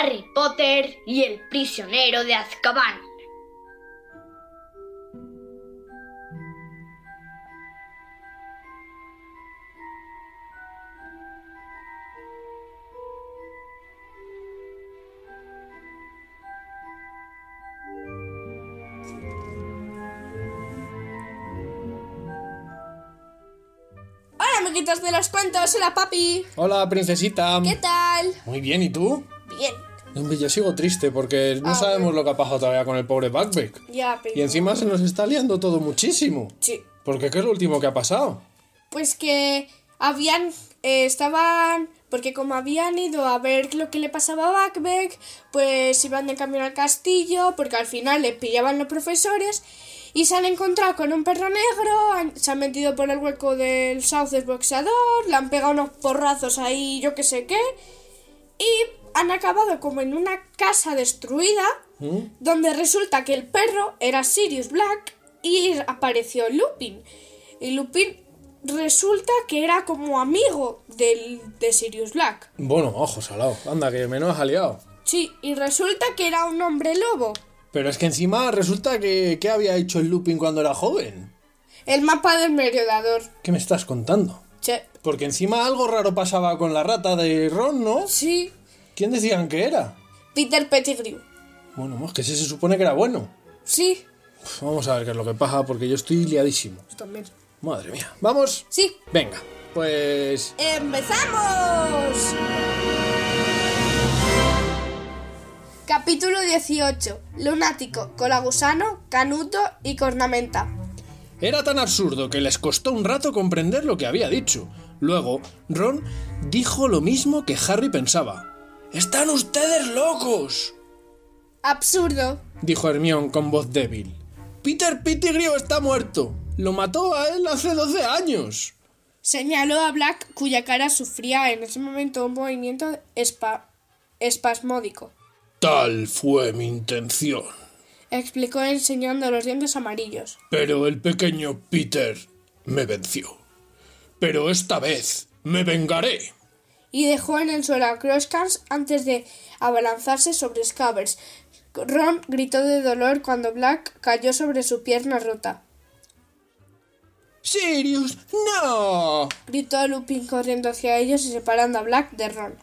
Harry Potter y el prisionero de Azkaban. Hola, amiguitos de los cuentos, hola papi. Hola, princesita. ¿Qué tal? Muy bien, ¿y tú? Yo sigo triste porque no Ah, sabemos lo que ha pasado todavía con el pobre. Ya, pero... Y encima se nos está liando todo muchísimo. Sí. Porque ¿qué es lo último que ha pasado? Pues que habían... eh, estaban... Porque como habían ido a ver lo que le pasaba a Buckbeak, pues iban de camino al castillo, porque al final le pillaban los profesores, y se han encontrado con un perro negro, han- se han metido por el hueco del sauces boxeador, le han pegado unos porrazos ahí, yo que sé qué, y han acabado como en una casa destruida, ¿Mm? donde resulta que el perro era Sirius Black y apareció Lupin. Y Lupin resulta que era como amigo del, de Sirius Black. Bueno, ojo salado. Anda, que me no has aliado. Sí, y resulta que era un hombre lobo. Pero es que encima resulta que... ¿Qué había hecho el Lupin cuando era joven? El mapa del merodeador. ¿Qué me estás contando? Che, Porque encima algo raro pasaba con la rata de Ron, ¿no? sí, ¿Quién decían que era? Peter Pettigrew. Bueno, es que ese se supone que era bueno. Sí, vamos a ver qué es lo que pasa porque yo estoy liadísimo. también. Madre mía. ¿Vamos? Sí, Venga, pues... ¡Empezamos! Capítulo 18. Lunático, Colagusano, Canuto y Cornamenta. Era tan absurdo que les costó un rato comprender lo que había dicho. Luego, Ron dijo lo mismo que Harry pensaba. ¡Están ustedes locos! Absurdo. dijo Hermione con voz débil. Peter Pettigrew está muerto. Lo mató a él hace 12 años. Señaló a Black, cuya cara sufría en ese momento un movimiento espa- espasmódico. Tal fue mi intención. Explicó enseñando los dientes amarillos. Pero el pequeño Peter me venció. Pero esta vez me vengaré. Y dejó en el suelo a Croscans antes de abalanzarse sobre Scabbers. Ron gritó de dolor cuando Black cayó sobre su pierna rota. Sirius, no. Gritó Lupin corriendo hacia ellos y separando a Black de Ron.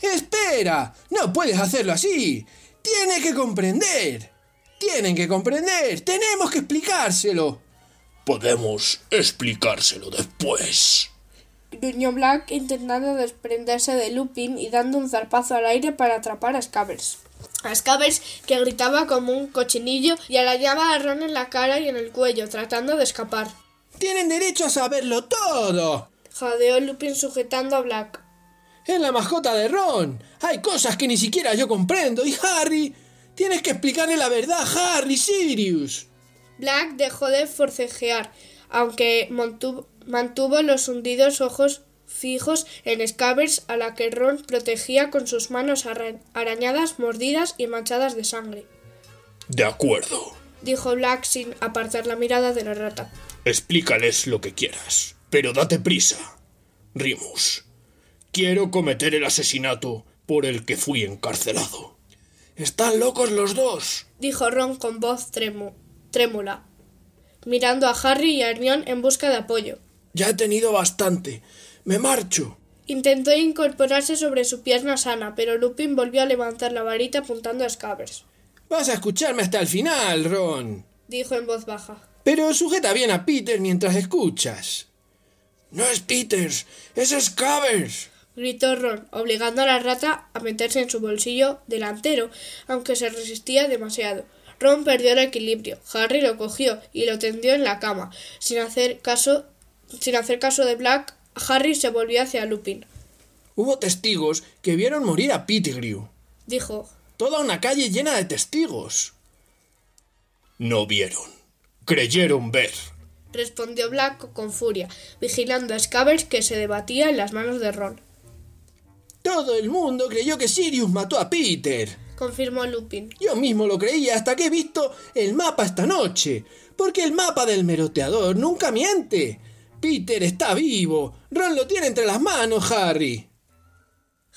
Espera, no puedes hacerlo así. Tiene que comprender. Tienen que comprender. Tenemos que explicárselo. Podemos explicárselo después. Gruñó Black intentando desprenderse de Lupin y dando un zarpazo al aire para atrapar a Scabbers. A Scabbers, que gritaba como un cochinillo y arañaba a Ron en la cara y en el cuello, tratando de escapar. Tienen derecho a saberlo todo. Jadeó Lupin sujetando a Black. Es la mascota de Ron. Hay cosas que ni siquiera yo comprendo. Y Harry, tienes que explicarle la verdad Harry Sirius. Black dejó de forcejear, aunque mantuvo, mantuvo los hundidos ojos fijos en Scabbers a la que Ron protegía con sus manos arañadas, mordidas y manchadas de sangre. De acuerdo. Dijo Black sin apartar la mirada de la rata. Explícales lo que quieras, pero date prisa. Rimus, quiero cometer el asesinato por el que fui encarcelado. Están locos los dos. Dijo Ron con voz trémula, mirando a Harry y a Hermione en busca de apoyo. Ya he tenido bastante. Me marcho. Intentó incorporarse sobre su pierna sana, pero Lupin volvió a levantar la varita apuntando a Scabbers. Vas a escucharme hasta el final, Ron. Dijo en voz baja. Pero sujeta bien a Peter mientras escuchas. No es Peters, es Scabbers. gritó Ron, obligando a la rata a meterse en su bolsillo delantero, aunque se resistía demasiado. Ron perdió el equilibrio. Harry lo cogió y lo tendió en la cama. Sin hacer caso, sin hacer caso de Black, Harry se volvió hacia Lupin. Hubo testigos que vieron morir a Pettigrew. Dijo, Toda una calle llena de testigos. No vieron. Creyeron ver. respondió Black con furia, vigilando a Scabbers que se debatía en las manos de Ron. Todo el mundo creyó que Sirius mató a Peter. Confirmó Lupin. Yo mismo lo creía hasta que he visto el mapa esta noche. Porque el mapa del meroteador nunca miente. Peter está vivo. Ron lo tiene entre las manos, Harry.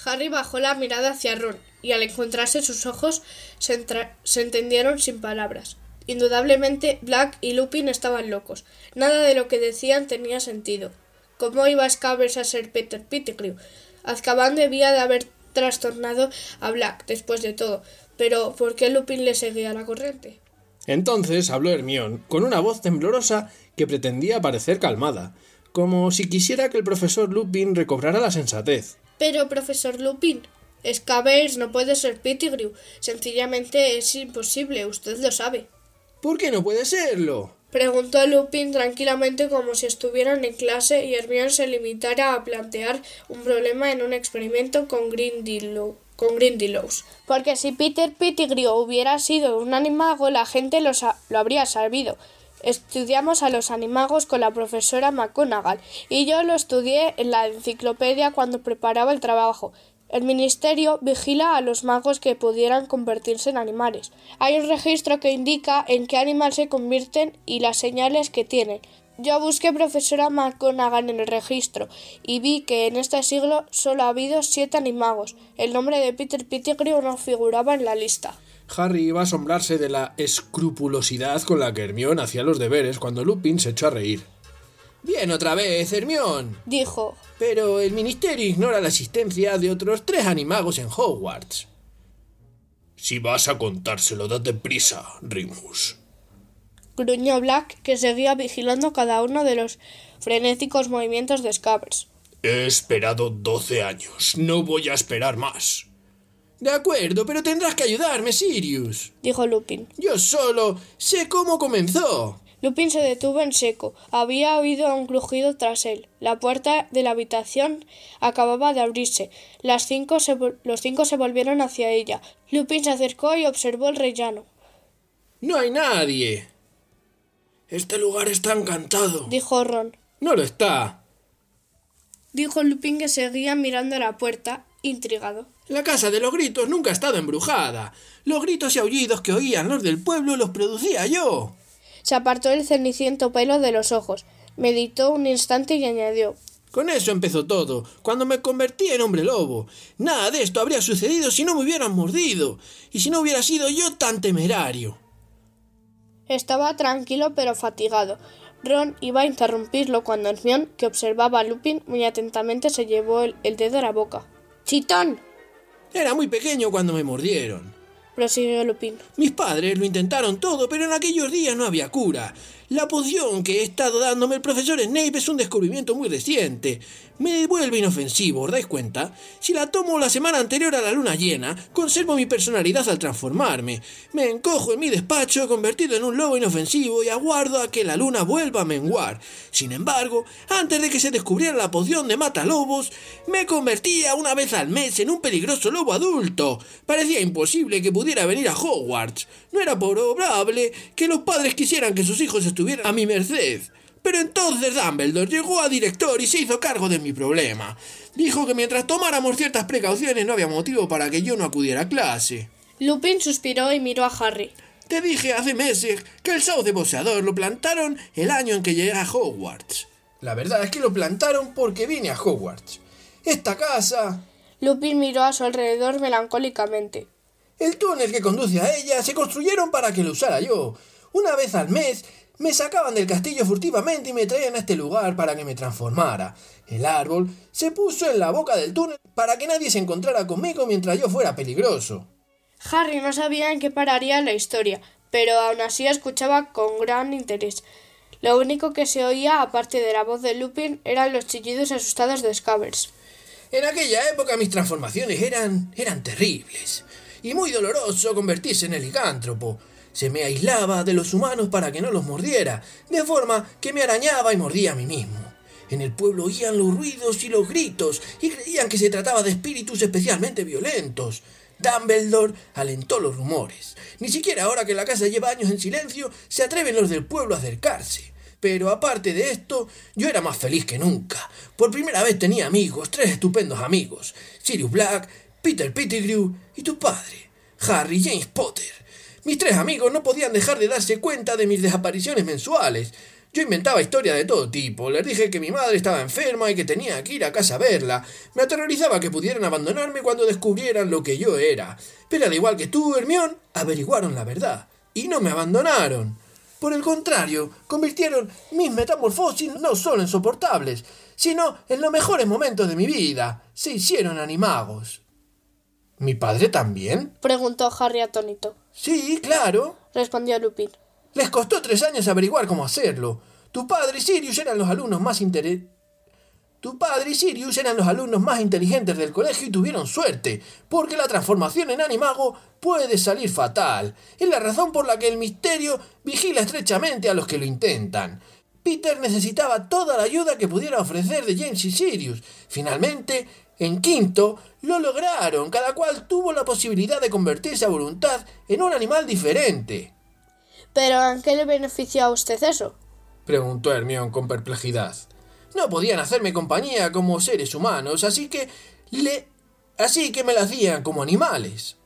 Harry bajó la mirada hacia Ron, y al encontrarse sus ojos se, se entendieron sin palabras. Indudablemente Black y Lupin estaban locos. Nada de lo que decían tenía sentido. ¿Cómo iba Scabbers a ser Peter Pettigrew? Azkaban debía de haber trastornado a Black después de todo, pero ¿por qué Lupin le seguía la corriente? Entonces habló Hermión, con una voz temblorosa que pretendía parecer calmada, como si quisiera que el profesor Lupin recobrara la sensatez. Pero, profesor Lupin, Scabbers no puede ser Pettigrew. Sencillamente es imposible, usted lo sabe. ¿Por qué no puede serlo? Preguntó Lupin tranquilamente como si estuvieran en clase y Hermione se limitara a plantear un problema en un experimento con Grindylow. Con Grindylows. Porque si Peter Pettigrew hubiera sido un animago, la gente lo, lo habría sabido. Estudiamos a los animagos con la profesora McGonagall y yo lo estudié en la enciclopedia cuando preparaba el trabajo. El Ministerio vigila a los magos que pudieran convertirse en animales. Hay un registro que indica en qué animal se convierten y las señales que tienen. Yo busqué profesora McGonagall en el registro y vi que en este siglo solo ha habido siete animagos. El nombre de Peter Pettigrew no figuraba en la lista. Harry iba a asombrarse de la escrupulosidad con la que Hermione hacía los deberes cuando Lupin se echó a reír. Bien otra vez, Hermión, dijo. Pero el ministerio ignora la existencia de otros tres animagos en Hogwarts. Si vas a contárselo, date prisa, Remus. Gruñó Black, que seguía vigilando cada uno de los frenéticos movimientos de Scabbers. He esperado doce años. No voy a esperar más. De acuerdo, pero tendrás que ayudarme, Sirius, dijo Lupin. Yo solo sé cómo comenzó. Lupin se detuvo en seco. Había oído un crujido tras él. La puerta de la habitación acababa de abrirse. Las cinco los cinco se volvieron hacia ella. Lupin se acercó y observó el rellano. No hay nadie. Este lugar está encantado, dijo Ron. No lo está. Dijo Lupin que seguía mirando la puerta, intrigado. La casa de los gritos nunca ha estado embrujada. Los gritos y aullidos que oían los del pueblo los producía yo. Se apartó el ceniciento pelo de los ojos, meditó un instante y añadió Con eso empezó todo, cuando me convertí en hombre lobo. Nada de esto habría sucedido si no me hubieran mordido, y si no hubiera sido yo tan temerario. Estaba tranquilo pero fatigado. Ron iba a interrumpirlo cuando Hermione, que observaba a Lupin muy atentamente, se llevó el, el dedo a la boca. ¡Chitón! Era muy pequeño cuando me mordieron Mis padres lo intentaron todo, pero en aquellos días no había cura. La poción que he estado dándome el profesor Snape es un descubrimiento muy reciente. Me vuelve inofensivo, ¿os dais cuenta? Si la tomo la semana anterior a la luna llena, conservo mi personalidad al transformarme. Me encojo en mi despacho, convertido en un lobo inofensivo, y aguardo a que la luna vuelva a menguar. Sin embargo, antes de que se descubriera la poción de mata lobos, me convertía una vez al mes en un peligroso lobo adulto. Parecía imposible que pudiera venir a Hogwarts. No era probable que los padres quisieran que sus hijos estuviera a mi merced. Pero entonces Dumbledore llegó a director y se hizo cargo de mi problema. Dijo que mientras tomáramos ciertas precauciones no había motivo para que yo no acudiera a clase. Lupin suspiró y miró a Harry. Te dije hace meses que el sauce boceador lo plantaron el año en que llegué a Hogwarts. La verdad es que lo plantaron porque vine a Hogwarts. Esta casa... Lupin miró a su alrededor melancólicamente. El túnel que conduce a ella se construyeron para que lo usara yo. Una vez al mes me sacaban del castillo furtivamente y me traían a este lugar para que me transformara. El árbol se puso en la boca del túnel para que nadie se encontrara conmigo mientras yo fuera peligroso. Harry no sabía en qué pararía la historia, pero aún así escuchaba con gran interés. Lo único que se oía, aparte de la voz de Lupin, eran los chillidos asustados de Scabbers. En aquella época mis transformaciones eran. eran terribles. Y muy doloroso convertirse en el licántropo. Se me aislaba de los humanos para que no los mordiera, de forma que me arañaba y mordía a mí mismo. En el pueblo oían los ruidos y los gritos y creían que se trataba de espíritus especialmente violentos. Dumbledore alentó los rumores. Ni siquiera ahora que la casa lleva años en silencio se atreven los del pueblo a acercarse. Pero aparte de esto, yo era más feliz que nunca. Por primera vez tenía amigos, tres estupendos amigos. Sirius Black, Peter Pettigrew y tu padre, Harry James Potter. Mis tres amigos no podían dejar de darse cuenta de mis desapariciones mensuales. Yo inventaba historias de todo tipo. Les dije que mi madre estaba enferma y que tenía que ir a casa a verla. Me aterrorizaba que pudieran abandonarme cuando descubrieran lo que yo era. Pero al igual que tú, Hermión, averiguaron la verdad. Y no me abandonaron. Por el contrario, convirtieron mis metamorfosis no solo en soportables, sino en los mejores momentos de mi vida. Se hicieron animagos. ¿Mi padre también? Preguntó Harry atónito. Sí, claro. Respondió Lupin. Les costó tres años averiguar cómo hacerlo. Tu padre y Sirius eran los alumnos más inter... Tu padre y Sirius eran los alumnos más inteligentes del colegio y tuvieron suerte, porque la transformación en animago puede salir fatal. Es la razón por la que el misterio vigila estrechamente a los que lo intentan. Peter necesitaba toda la ayuda que pudiera ofrecer de James y Sirius. Finalmente, en quinto, lo lograron. Cada cual tuvo la posibilidad de convertirse a voluntad en un animal diferente. ¿Pero en qué le benefició a usted eso? preguntó Hermión con perplejidad. No podían hacerme compañía como seres humanos, así que le. así que me la hacían como animales.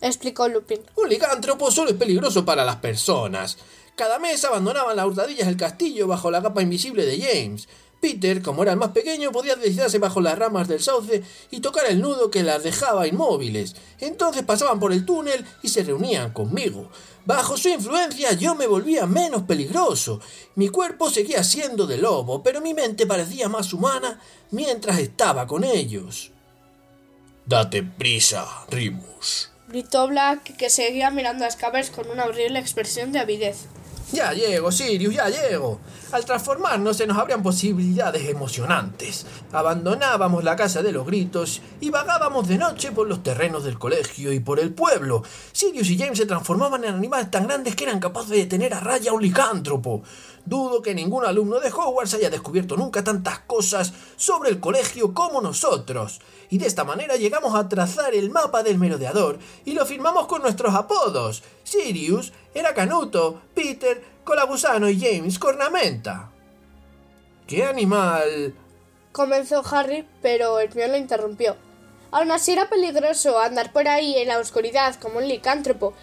Explicó Lupin. Un licántropo solo es peligroso para las personas. Cada mes abandonaban las hurtadillas del castillo bajo la capa invisible de James. Peter, como era el más pequeño, podía deslizarse bajo las ramas del sauce y tocar el nudo que las dejaba inmóviles. Entonces pasaban por el túnel y se reunían conmigo. Bajo su influencia yo me volvía menos peligroso. Mi cuerpo seguía siendo de lobo, pero mi mente parecía más humana mientras estaba con ellos. Date prisa, Rimus. Gritó Black, que seguía mirando a Scabbers con una horrible expresión de avidez. Ya llego, Sirius, ya llego. Al transformarnos se nos abrían posibilidades emocionantes. Abandonábamos la casa de los gritos y vagábamos de noche por los terrenos del colegio y por el pueblo. Sirius y James se transformaban en animales tan grandes que eran capaces de tener a raya a un licántropo. Dudo que ningún alumno de Hogwarts haya descubierto nunca tantas cosas sobre el colegio como nosotros. Y de esta manera llegamos a trazar el mapa del merodeador y lo firmamos con nuestros apodos. Sirius era Canuto, Peter, Colagusano y James Cornamenta. ¿Qué animal? Comenzó Harry, pero Hermione lo interrumpió. Aún así era peligroso andar por ahí en la oscuridad como un licántropo.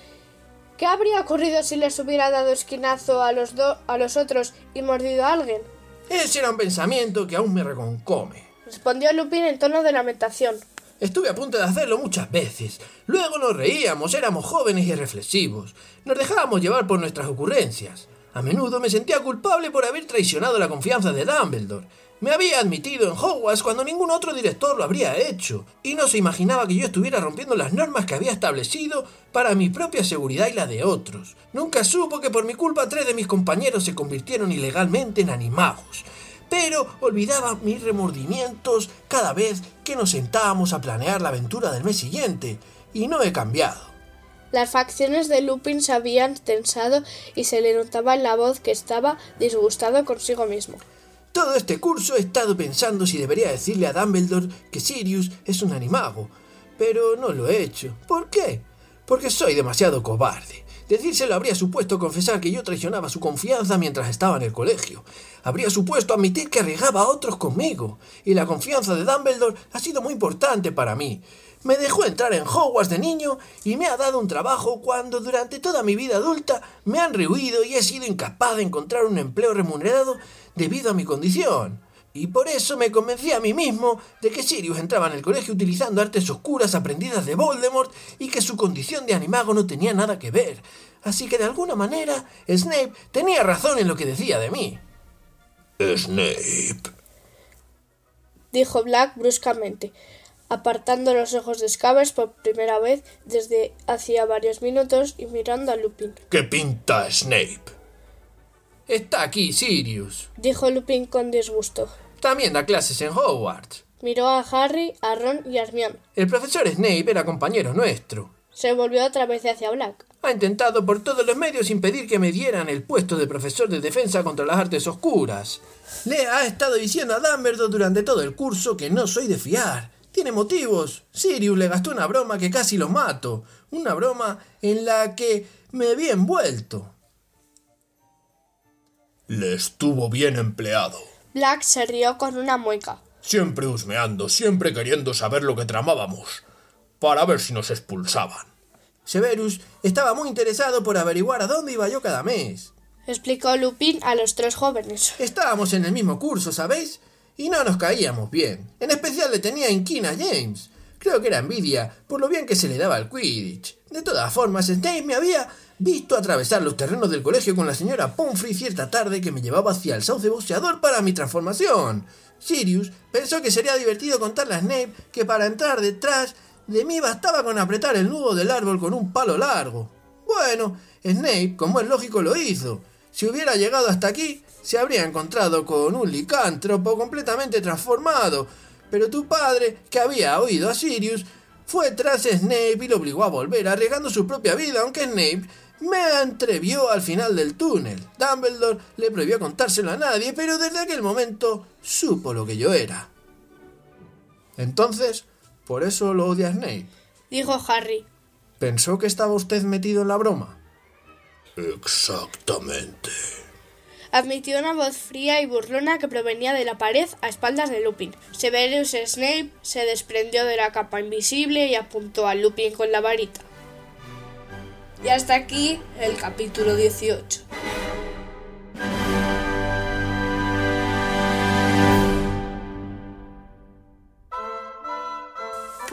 ¿Qué habría ocurrido si les hubiera dado esquinazo a los, do- a los otros y mordido a alguien? Ese era un pensamiento que aún me reconcome. Respondió Lupin en tono de lamentación. Estuve a punto de hacerlo muchas veces. Luego nos reíamos, éramos jóvenes y reflexivos. Nos dejábamos llevar por nuestras ocurrencias. A menudo me sentía culpable por haber traicionado la confianza de Dumbledore. Me había admitido en Hogwarts cuando ningún otro director lo habría hecho, y no se imaginaba que yo estuviera rompiendo las normas que había establecido para mi propia seguridad y la de otros. Nunca supo que por mi culpa tres de mis compañeros se convirtieron ilegalmente en animagos pero olvidaba mis remordimientos cada vez que nos sentábamos a planear la aventura del mes siguiente, y no he cambiado. Las facciones de Lupin se habían tensado y se le notaba en la voz que estaba disgustado consigo mismo. Todo este curso he estado pensando si debería decirle a Dumbledore que Sirius es un animago, pero no lo he hecho. ¿Por qué? Porque soy demasiado cobarde. Decírselo habría supuesto confesar que yo traicionaba su confianza mientras estaba en el colegio. Habría supuesto admitir que arriesgaba a otros conmigo. Y la confianza de Dumbledore ha sido muy importante para mí. Me dejó entrar en Hogwarts de niño y me ha dado un trabajo cuando durante toda mi vida adulta me han rehuido y he sido incapaz de encontrar un empleo remunerado debido a mi condición. Y por eso me convencí a mí mismo de que Sirius entraba en el colegio utilizando artes oscuras aprendidas de Voldemort y que su condición de animago no tenía nada que ver. Así que de alguna manera Snape tenía razón en lo que decía de mí. Snape. Dijo Black bruscamente, apartando los ojos de Scabbers por primera vez desde hacía varios minutos y mirando a Lupin. ¿Qué pinta Snape? Está aquí Sirius. Dijo Lupin con disgusto. También da clases en Hogwarts. Miró a Harry, a Ron y a Hermione. El profesor Snape era compañero nuestro. Se volvió otra vez hacia Black. Ha intentado por todos los medios impedir que me dieran el puesto de profesor de defensa contra las artes oscuras. Le ha estado diciendo a Dumbledore durante todo el curso que no soy de fiar. Tiene motivos. Sirius le gastó una broma que casi lo mato. Una broma en la que me vi envuelto. Le estuvo bien empleado. Black se rió con una mueca. Siempre husmeando, siempre queriendo saber lo que tramábamos, para ver si nos expulsaban. Severus estaba muy interesado por averiguar a dónde iba yo cada mes. explicó Lupin a los tres jóvenes. Estábamos en el mismo curso, ¿sabéis? Y no nos caíamos bien. En especial le tenía inquina a James. Creo que era envidia por lo bien que se le daba al Quidditch. De todas formas, Snape me había visto atravesar los terrenos del colegio con la señora Pomfrey cierta tarde que me llevaba hacia el sauce boxeador para mi transformación. Sirius pensó que sería divertido contarle a Snape que para entrar detrás de mí bastaba con apretar el nudo del árbol con un palo largo. Bueno, Snape, como es lógico, lo hizo. Si hubiera llegado hasta aquí, se habría encontrado con un licántropo completamente transformado. Pero tu padre, que había oído a Sirius, fue tras Snape y lo obligó a volver, arriesgando su propia vida, aunque Snape me entrevió al final del túnel. Dumbledore le prohibió contárselo a nadie, pero desde aquel momento supo lo que yo era. Entonces, por eso lo odia Snape. Dijo Harry. ¿Pensó que estaba usted metido en la broma? Exactamente. Admitió una voz fría y burlona que provenía de la pared a espaldas de Lupin. Severus Snape se desprendió de la capa invisible y apuntó a Lupin con la varita. Y hasta aquí el capítulo 18.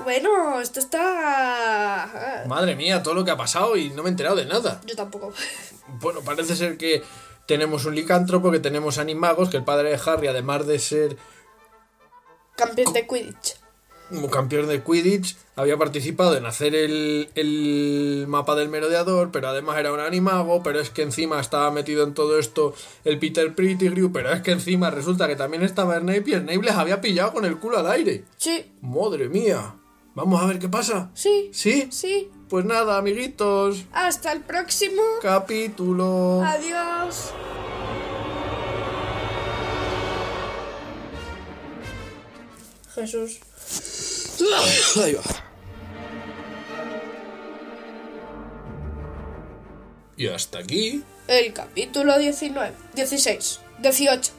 Bueno, esto está... Madre mía, todo lo que ha pasado y no me he enterado de nada. Yo tampoco. Bueno, parece ser que tenemos un licántropo, que tenemos animagos, que el padre de Harry, además de ser Campeón de Quidditch. como campeón de Quidditch, había participado en hacer el, el mapa del merodeador, pero además era un animago, pero es que encima estaba metido en todo esto el Peter Pettigrew, pero es que encima resulta que también estaba Snape y Snape les había pillado con el culo al aire. Sí, Madre mía. Vamos a ver qué pasa. sí, ¿Sí? sí. Pues nada, amiguitos. Hasta el próximo. Capítulo. Adiós. Jesús. Ahí va. Y hasta aquí. El capítulo 19. 16. 18.